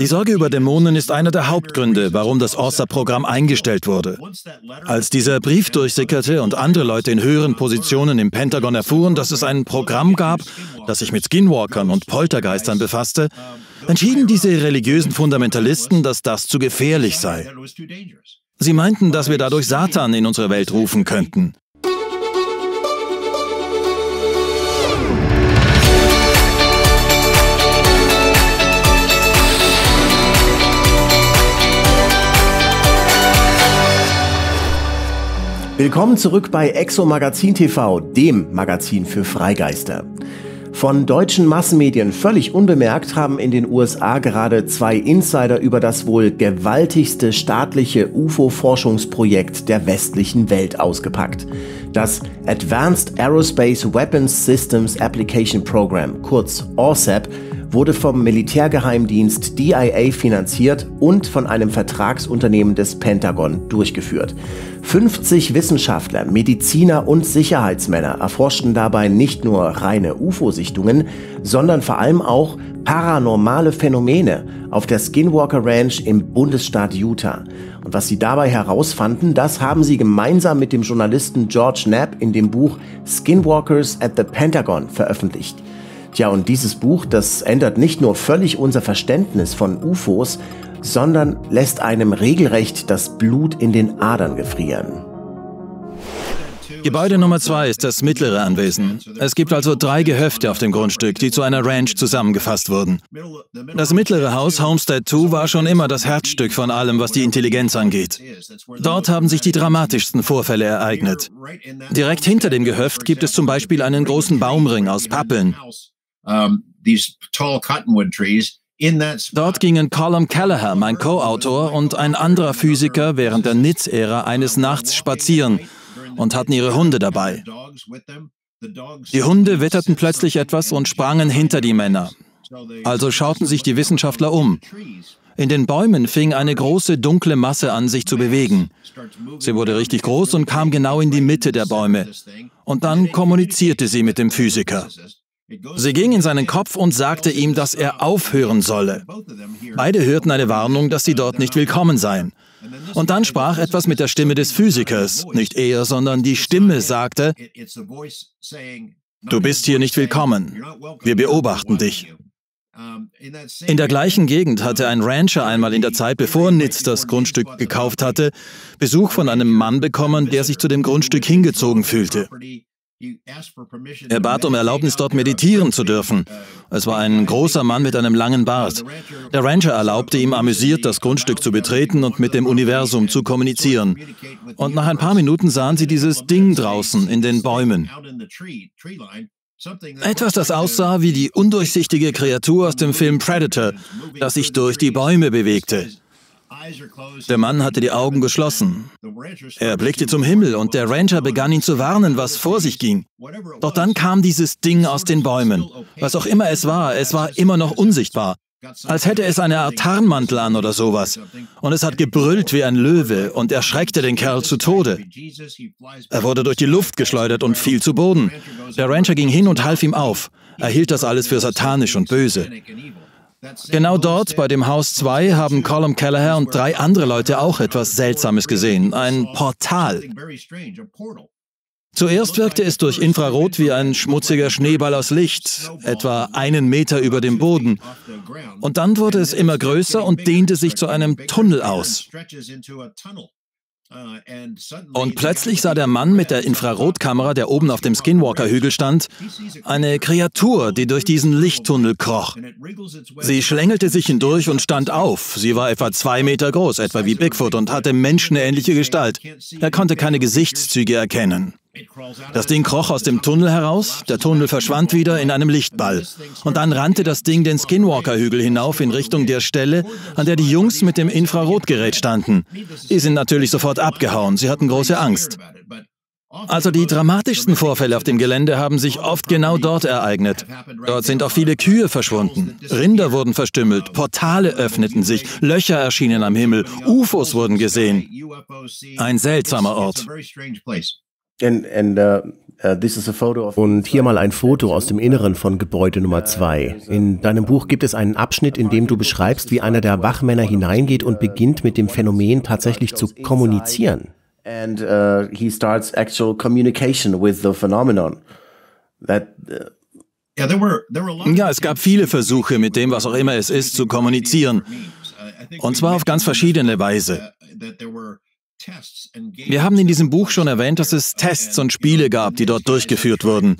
Die Sorge über Dämonen ist einer der Hauptgründe, warum das ORSA-Programm eingestellt wurde. Als dieser Brief durchsickerte und andere Leute in höheren Positionen im Pentagon erfuhren, dass es ein Programm gab, das sich mit Skinwalkern und Poltergeistern befasste, entschieden diese religiösen Fundamentalisten, dass das zu gefährlich sei. Sie meinten, dass wir dadurch Satan in unsere Welt rufen könnten. Willkommen zurück bei Exo Magazin TV, dem Magazin für Freigeister. Von deutschen Massenmedien völlig unbemerkt haben in den USA gerade zwei Insider über das wohl gewaltigste staatliche UFO-Forschungsprojekt der westlichen Welt ausgepackt. Das Advanced Aerospace Weapons Systems Application Program, kurz ORSAP, wurde vom Militärgeheimdienst DIA finanziert und von einem Vertragsunternehmen des Pentagon durchgeführt. 50 Wissenschaftler, Mediziner und Sicherheitsmänner erforschten dabei nicht nur reine UFO-Sichtungen, sondern vor allem auch paranormale Phänomene auf der Skinwalker Ranch im Bundesstaat Utah. Und was sie dabei herausfanden, das haben sie gemeinsam mit dem Journalisten George Knapp in dem Buch Skinwalkers at the Pentagon veröffentlicht. Tja, und dieses Buch, das ändert nicht nur völlig unser Verständnis von UFOs, sondern lässt einem regelrecht das Blut in den Adern gefrieren. Gebäude Nummer zwei ist das mittlere Anwesen. Es gibt also drei Gehöfte auf dem Grundstück, die zu einer Ranch zusammengefasst wurden. Das mittlere Haus, Homestead 2, war schon immer das Herzstück von allem, was die Intelligenz angeht. Dort haben sich die dramatischsten Vorfälle ereignet. Direkt hinter dem Gehöft gibt es zum Beispiel einen großen Baumring aus Pappeln. Dort gingen Colum Kelleher, mein Co-Autor, und ein anderer Physiker während der NITS-Ära eines Nachts spazieren und hatten ihre Hunde dabei. Die Hunde witterten plötzlich etwas und sprangen hinter die Männer. Also schauten sich die Wissenschaftler um. In den Bäumen fing eine große dunkle Masse an, sich zu bewegen. Sie wurde richtig groß und kam genau in die Mitte der Bäume. Und dann kommunizierte sie mit dem Physiker. Sie ging in seinen Kopf und sagte ihm, dass er aufhören solle. Beide hörten eine Warnung, dass sie dort nicht willkommen seien. Und dann sprach etwas mit der Stimme des Physikers, nicht er, sondern die Stimme sagte, Du bist hier nicht willkommen. Wir beobachten dich. In der gleichen Gegend hatte ein Rancher einmal in der Zeit, bevor Nitz das Grundstück gekauft hatte, Besuch von einem Mann bekommen, der sich zu dem Grundstück hingezogen fühlte. Er bat um Erlaubnis, dort meditieren zu dürfen. Es war ein großer Mann mit einem langen Bart. Der Rancher erlaubte ihm amüsiert, das Grundstück zu betreten und mit dem Universum zu kommunizieren. Und nach ein paar Minuten sahen sie dieses Ding draußen in den Bäumen. Etwas, das aussah wie die undurchsichtige Kreatur aus dem Film Predator, das sich durch die Bäume bewegte. Der Mann hatte die Augen geschlossen. Er blickte zum Himmel und der Ranger begann ihn zu warnen, was vor sich ging. Doch dann kam dieses Ding aus den Bäumen. Was auch immer es war, es war immer noch unsichtbar. Als hätte es eine Art Tarnmantel an oder sowas. Und es hat gebrüllt wie ein Löwe und erschreckte den Kerl zu Tode. Er wurde durch die Luft geschleudert und fiel zu Boden. Der Rancher ging hin und half ihm auf. Er hielt das alles für satanisch und böse. Genau dort, bei dem Haus 2, haben Colum Kelleher und drei andere Leute auch etwas Seltsames gesehen. Ein Portal. Zuerst wirkte es durch Infrarot wie ein schmutziger Schneeball aus Licht, etwa einen Meter über dem Boden. Und dann wurde es immer größer und dehnte sich zu einem Tunnel aus. Und plötzlich sah der Mann mit der Infrarotkamera, der oben auf dem Skinwalker-Hügel stand, eine Kreatur, die durch diesen Lichttunnel kroch. Sie schlängelte sich hindurch und stand auf. Sie war etwa zwei Meter groß, etwa wie Bigfoot, und hatte menschenähnliche Gestalt. Er konnte keine Gesichtszüge erkennen. Das Ding kroch aus dem Tunnel heraus, der Tunnel verschwand wieder in einem Lichtball. Und dann rannte das Ding den Skinwalker-Hügel hinauf in Richtung der Stelle, an der die Jungs mit dem Infrarotgerät standen. Die sind natürlich sofort abgehauen, sie hatten große Angst. Also die dramatischsten Vorfälle auf dem Gelände haben sich oft genau dort ereignet. Dort sind auch viele Kühe verschwunden. Rinder wurden verstümmelt, Portale öffneten sich, Löcher erschienen am Himmel, UFOs wurden gesehen. Ein seltsamer Ort. And and uh, Uh, Und hier mal ein Foto aus dem Inneren von Gebäude Nummer 2. In deinem Buch gibt es einen Abschnitt, in dem du beschreibst, wie einer der Wachmänner hineingeht und beginnt mit dem Phänomen tatsächlich zu kommunizieren. And uh, he starts actual communication with the phenomenon. That, uh, ja, es gab viele Versuche, mit dem, was auch immer es ist, zu kommunizieren. Und zwar auf ganz verschiedene Weise. Wir haben in diesem Buch schon erwähnt, dass es Tests und Spiele gab, die dort durchgeführt wurden.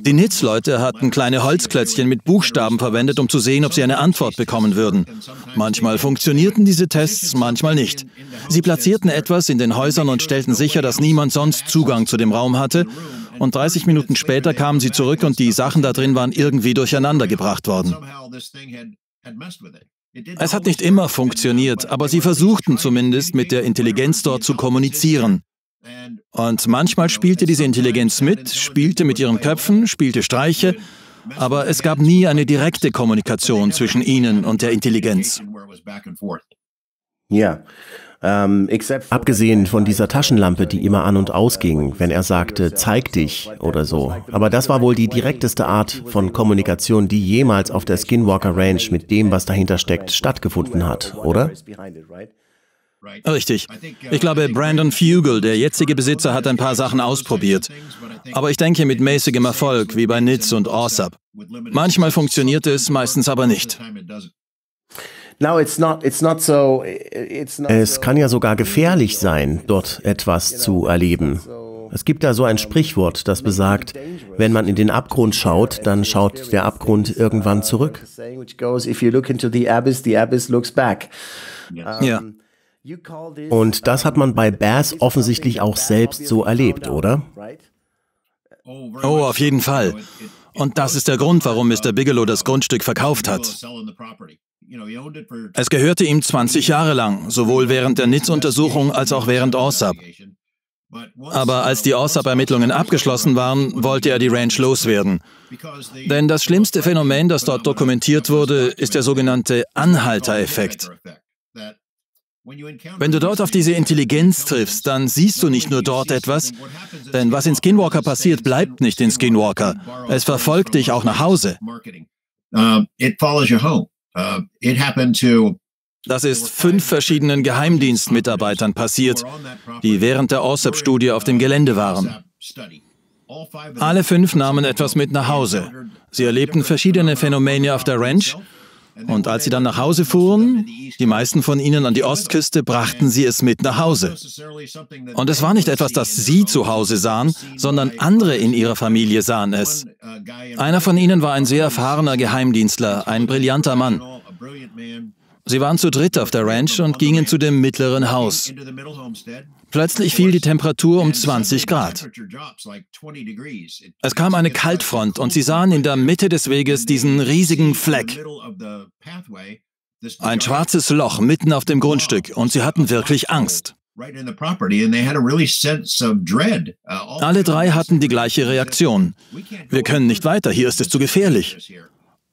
Die NITS-Leute hatten kleine Holzklötzchen mit Buchstaben verwendet, um zu sehen, ob sie eine Antwort bekommen würden. Manchmal funktionierten diese Tests, manchmal nicht. Sie platzierten etwas in den Häusern und stellten sicher, dass niemand sonst Zugang zu dem Raum hatte. Und 30 Minuten später kamen sie zurück und die Sachen da drin waren irgendwie durcheinander gebracht worden. Es hat nicht immer funktioniert, aber sie versuchten zumindest mit der Intelligenz dort zu kommunizieren. Und manchmal spielte diese Intelligenz mit, spielte mit ihren Köpfen, spielte Streiche, aber es gab nie eine direkte Kommunikation zwischen ihnen und der Intelligenz. Ja. Ähm, Abgesehen von dieser Taschenlampe, die immer an und ausging, wenn er sagte, zeig dich oder so. Aber das war wohl die direkteste Art von Kommunikation, die jemals auf der Skinwalker Ranch mit dem, was dahinter steckt, stattgefunden hat, oder? Richtig. Ich glaube, Brandon Fugel, der jetzige Besitzer, hat ein paar Sachen ausprobiert. Aber ich denke mit mäßigem Erfolg, wie bei Nitz und Orsap. Manchmal funktioniert es, meistens aber nicht. Es kann ja sogar gefährlich sein, dort etwas zu erleben. Es gibt da so ein Sprichwort, das besagt, wenn man in den Abgrund schaut, dann schaut der Abgrund irgendwann zurück. Ja. Und das hat man bei Bass offensichtlich auch selbst so erlebt, oder? Oh, auf jeden Fall. Und das ist der Grund, warum Mr. Bigelow das Grundstück verkauft hat. Es gehörte ihm 20 Jahre lang, sowohl während der NITS-Untersuchung als auch während ORSAP. Aber als die ORSAP-Ermittlungen abgeschlossen waren, wollte er die Ranch loswerden. Denn das schlimmste Phänomen, das dort dokumentiert wurde, ist der sogenannte Anhalter-Effekt. Wenn du dort auf diese Intelligenz triffst, dann siehst du nicht nur dort etwas, denn was in Skinwalker passiert, bleibt nicht in Skinwalker. Es verfolgt dich auch nach Hause. Das ist fünf verschiedenen Geheimdienstmitarbeitern passiert, die während der OSAP-Studie auf dem Gelände waren. Alle fünf nahmen etwas mit nach Hause. Sie erlebten verschiedene Phänomene auf der Ranch und als sie dann nach Hause fuhren, die meisten von ihnen an die Ostküste, brachten sie es mit nach Hause. Und es war nicht etwas, das sie zu Hause sahen, sondern andere in ihrer Familie sahen es. Einer von ihnen war ein sehr erfahrener Geheimdienstler, ein brillanter Mann. Sie waren zu dritt auf der Ranch und gingen zu dem mittleren Haus. Plötzlich fiel die Temperatur um 20 Grad. Es kam eine Kaltfront und sie sahen in der Mitte des Weges diesen riesigen Fleck. Ein schwarzes Loch mitten auf dem Grundstück und sie hatten wirklich Angst. Alle drei hatten die gleiche Reaktion. Wir können nicht weiter, hier ist es zu gefährlich.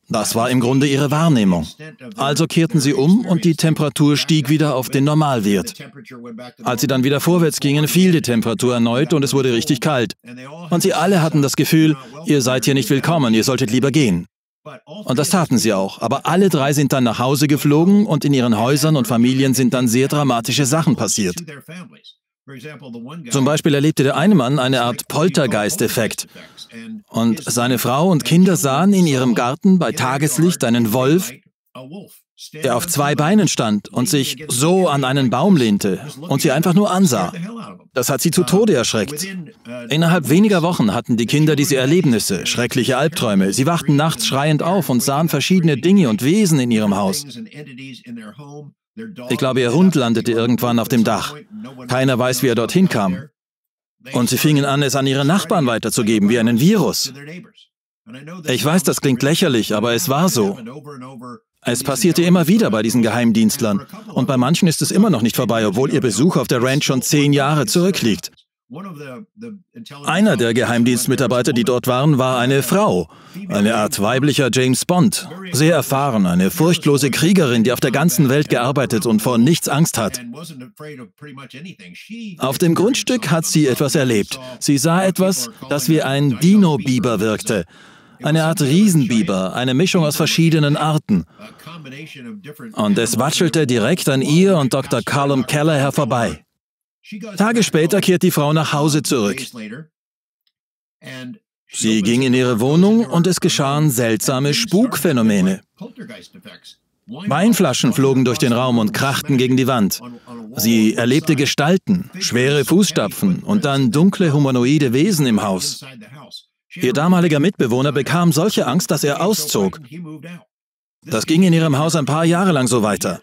Das war im Grunde ihre Wahrnehmung. Also kehrten sie um und die Temperatur stieg wieder auf den Normalwert. Als sie dann wieder vorwärts gingen, fiel die Temperatur erneut und es wurde richtig kalt. Und sie alle hatten das Gefühl, ihr seid hier nicht willkommen, ihr solltet lieber gehen. Und das taten sie auch. Aber alle drei sind dann nach Hause geflogen und in ihren Häusern und Familien sind dann sehr dramatische Sachen passiert. Zum Beispiel erlebte der eine Mann eine Art Poltergeist-Effekt. Und seine Frau und Kinder sahen in ihrem Garten bei Tageslicht einen Wolf, der auf zwei Beinen stand und sich so an einen Baum lehnte und sie einfach nur ansah. Das hat sie zu Tode erschreckt. Innerhalb weniger Wochen hatten die Kinder diese Erlebnisse, schreckliche Albträume. Sie wachten nachts schreiend auf und sahen verschiedene Dinge und Wesen in ihrem Haus. Ich glaube, ihr Hund landete irgendwann auf dem Dach. Keiner weiß, wie er dorthin kam. Und sie fingen an, es an ihre Nachbarn weiterzugeben, wie einen Virus. Ich weiß, das klingt lächerlich, aber es war so. Es passierte immer wieder bei diesen Geheimdienstlern. Und bei manchen ist es immer noch nicht vorbei, obwohl ihr Besuch auf der Ranch schon zehn Jahre zurückliegt. Einer der Geheimdienstmitarbeiter, die dort waren, war eine Frau, eine Art weiblicher James Bond, sehr erfahren, eine furchtlose Kriegerin, die auf der ganzen Welt gearbeitet und vor nichts Angst hat. Auf dem Grundstück hat sie etwas erlebt. Sie sah etwas, das wie ein Dino-Biber wirkte. Eine Art Riesenbiber, eine Mischung aus verschiedenen Arten. Und es watschelte direkt an ihr und Dr. Callum Keller vorbei. Tage später kehrt die Frau nach Hause zurück. Sie ging in ihre Wohnung und es geschahen seltsame Spukphänomene. Weinflaschen flogen durch den Raum und krachten gegen die Wand. Sie erlebte Gestalten, schwere Fußstapfen und dann dunkle humanoide Wesen im Haus. Ihr damaliger Mitbewohner bekam solche Angst, dass er auszog. Das ging in ihrem Haus ein paar Jahre lang so weiter.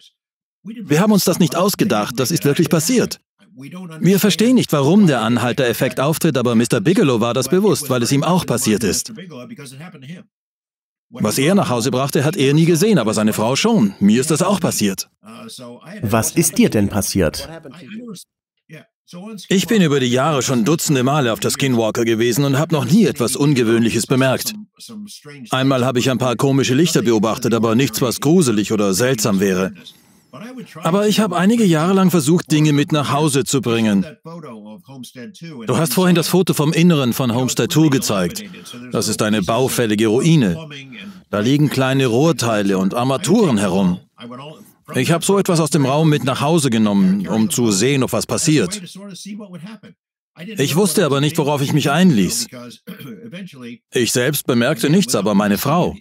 Wir haben uns das nicht ausgedacht, das ist wirklich passiert. Wir verstehen nicht, warum der Anhalter-Effekt auftritt, aber Mr. Bigelow war das bewusst, weil es ihm auch passiert ist. Was er nach Hause brachte, hat er nie gesehen, aber seine Frau schon. Mir ist das auch passiert. Was ist dir denn passiert? Ich bin über die Jahre schon dutzende Male auf der Skinwalker gewesen und habe noch nie etwas Ungewöhnliches bemerkt. Einmal habe ich ein paar komische Lichter beobachtet, aber nichts, was gruselig oder seltsam wäre. Aber ich habe einige Jahre lang versucht, Dinge mit nach Hause zu bringen. Du hast vorhin das Foto vom Inneren von Homestead 2 gezeigt. Das ist eine baufällige Ruine. Da liegen kleine Rohrteile und Armaturen herum. Ich habe so etwas aus dem Raum mit nach Hause genommen, um zu sehen, ob was passiert. Ich wusste aber nicht, worauf ich mich einließ. Ich selbst bemerkte nichts, aber meine Frau.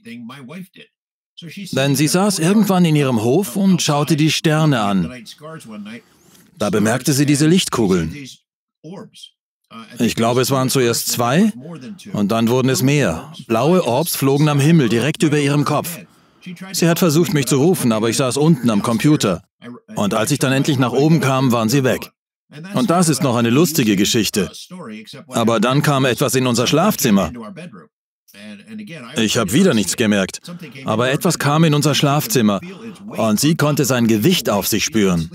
Denn sie saß irgendwann in ihrem Hof und schaute die Sterne an. Da bemerkte sie diese Lichtkugeln. Ich glaube, es waren zuerst zwei und dann wurden es mehr. Blaue Orbs flogen am Himmel direkt über ihrem Kopf. Sie hat versucht, mich zu rufen, aber ich saß unten am Computer. Und als ich dann endlich nach oben kam, waren sie weg. Und das ist noch eine lustige Geschichte. Aber dann kam etwas in unser Schlafzimmer. Ich habe wieder nichts gemerkt, aber etwas kam in unser Schlafzimmer und sie konnte sein Gewicht auf sich spüren.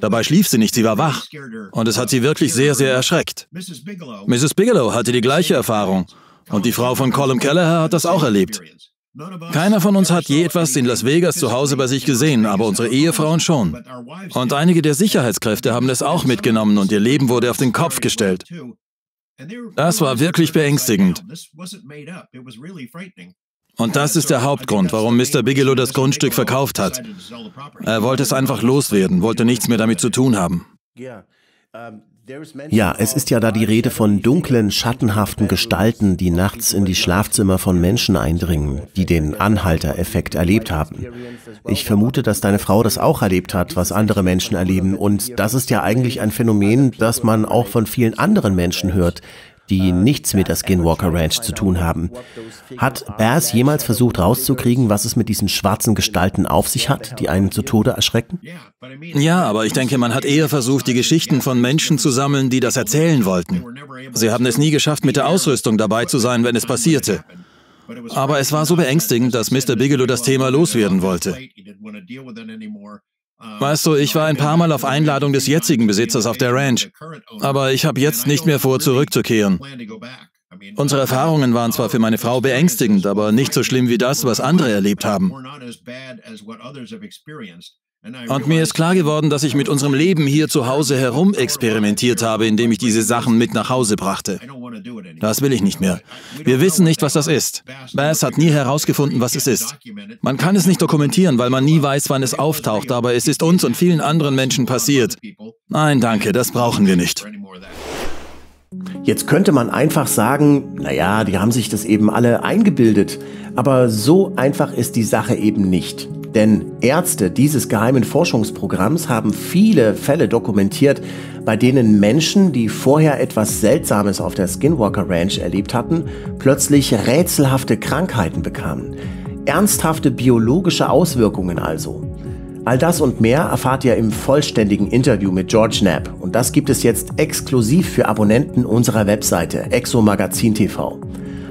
Dabei schlief sie nicht, sie war wach und es hat sie wirklich sehr, sehr erschreckt. Mrs. Bigelow hatte die gleiche Erfahrung und die Frau von Colin Kelleher hat das auch erlebt. Keiner von uns hat je etwas in Las Vegas zu Hause bei sich gesehen, aber unsere Ehefrauen schon. Und einige der Sicherheitskräfte haben es auch mitgenommen und ihr Leben wurde auf den Kopf gestellt. Das war wirklich beängstigend. Und das ist der Hauptgrund, warum Mr. Bigelow das Grundstück verkauft hat. Er wollte es einfach loswerden, wollte nichts mehr damit zu tun haben. Ja, es ist ja da die Rede von dunklen, schattenhaften Gestalten, die nachts in die Schlafzimmer von Menschen eindringen, die den Anhalter-Effekt erlebt haben. Ich vermute, dass deine Frau das auch erlebt hat, was andere Menschen erleben. Und das ist ja eigentlich ein Phänomen, das man auch von vielen anderen Menschen hört, die nichts mit der Skinwalker Ranch zu tun haben. Hat Bass jemals versucht rauszukriegen, was es mit diesen schwarzen Gestalten auf sich hat, die einen zu Tode erschrecken? Ja, aber ich denke, man hat eher versucht, die Geschichten von Menschen zu sammeln, die das erzählen wollten. Sie haben es nie geschafft, mit der Ausrüstung dabei zu sein, wenn es passierte. Aber es war so beängstigend, dass Mr. Bigelow das Thema loswerden wollte. Weißt du, ich war ein paar Mal auf Einladung des jetzigen Besitzers auf der Ranch, aber ich habe jetzt nicht mehr vor, zurückzukehren. Unsere Erfahrungen waren zwar für meine Frau beängstigend, aber nicht so schlimm wie das, was andere erlebt haben. Und mir ist klar geworden, dass ich mit unserem Leben hier zu Hause herum experimentiert habe, indem ich diese Sachen mit nach Hause brachte. Das will ich nicht mehr. Wir wissen nicht, was das ist. Bass hat nie herausgefunden, was es ist. Man kann es nicht dokumentieren, weil man nie weiß, wann es auftaucht, aber es ist uns und vielen anderen Menschen passiert. Nein, danke, das brauchen wir nicht. Jetzt könnte man einfach sagen, naja, die haben sich das eben alle eingebildet. Aber so einfach ist die Sache eben nicht. Denn Ärzte dieses geheimen Forschungsprogramms haben viele Fälle dokumentiert, bei denen Menschen, die vorher etwas Seltsames auf der Skinwalker Ranch erlebt hatten, plötzlich rätselhafte Krankheiten bekamen. Ernsthafte biologische Auswirkungen also. All das und mehr erfahrt ihr im vollständigen Interview mit George Knapp und das gibt es jetzt exklusiv für Abonnenten unserer Webseite Exomagazin TV.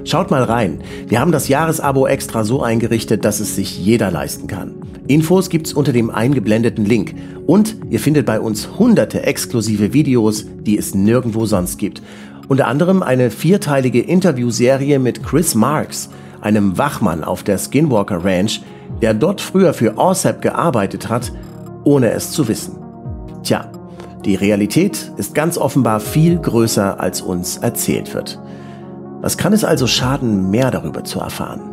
Schaut mal rein. Wir haben das Jahresabo extra so eingerichtet, dass es sich jeder leisten kann. Infos gibt's unter dem eingeblendeten Link. Und ihr findet bei uns hunderte exklusive Videos, die es nirgendwo sonst gibt. Unter anderem eine vierteilige Interviewserie mit Chris Marks, einem Wachmann auf der Skinwalker Ranch, der dort früher für OSAP gearbeitet hat, ohne es zu wissen. Tja, die Realität ist ganz offenbar viel größer, als uns erzählt wird. Was kann es also schaden, mehr darüber zu erfahren?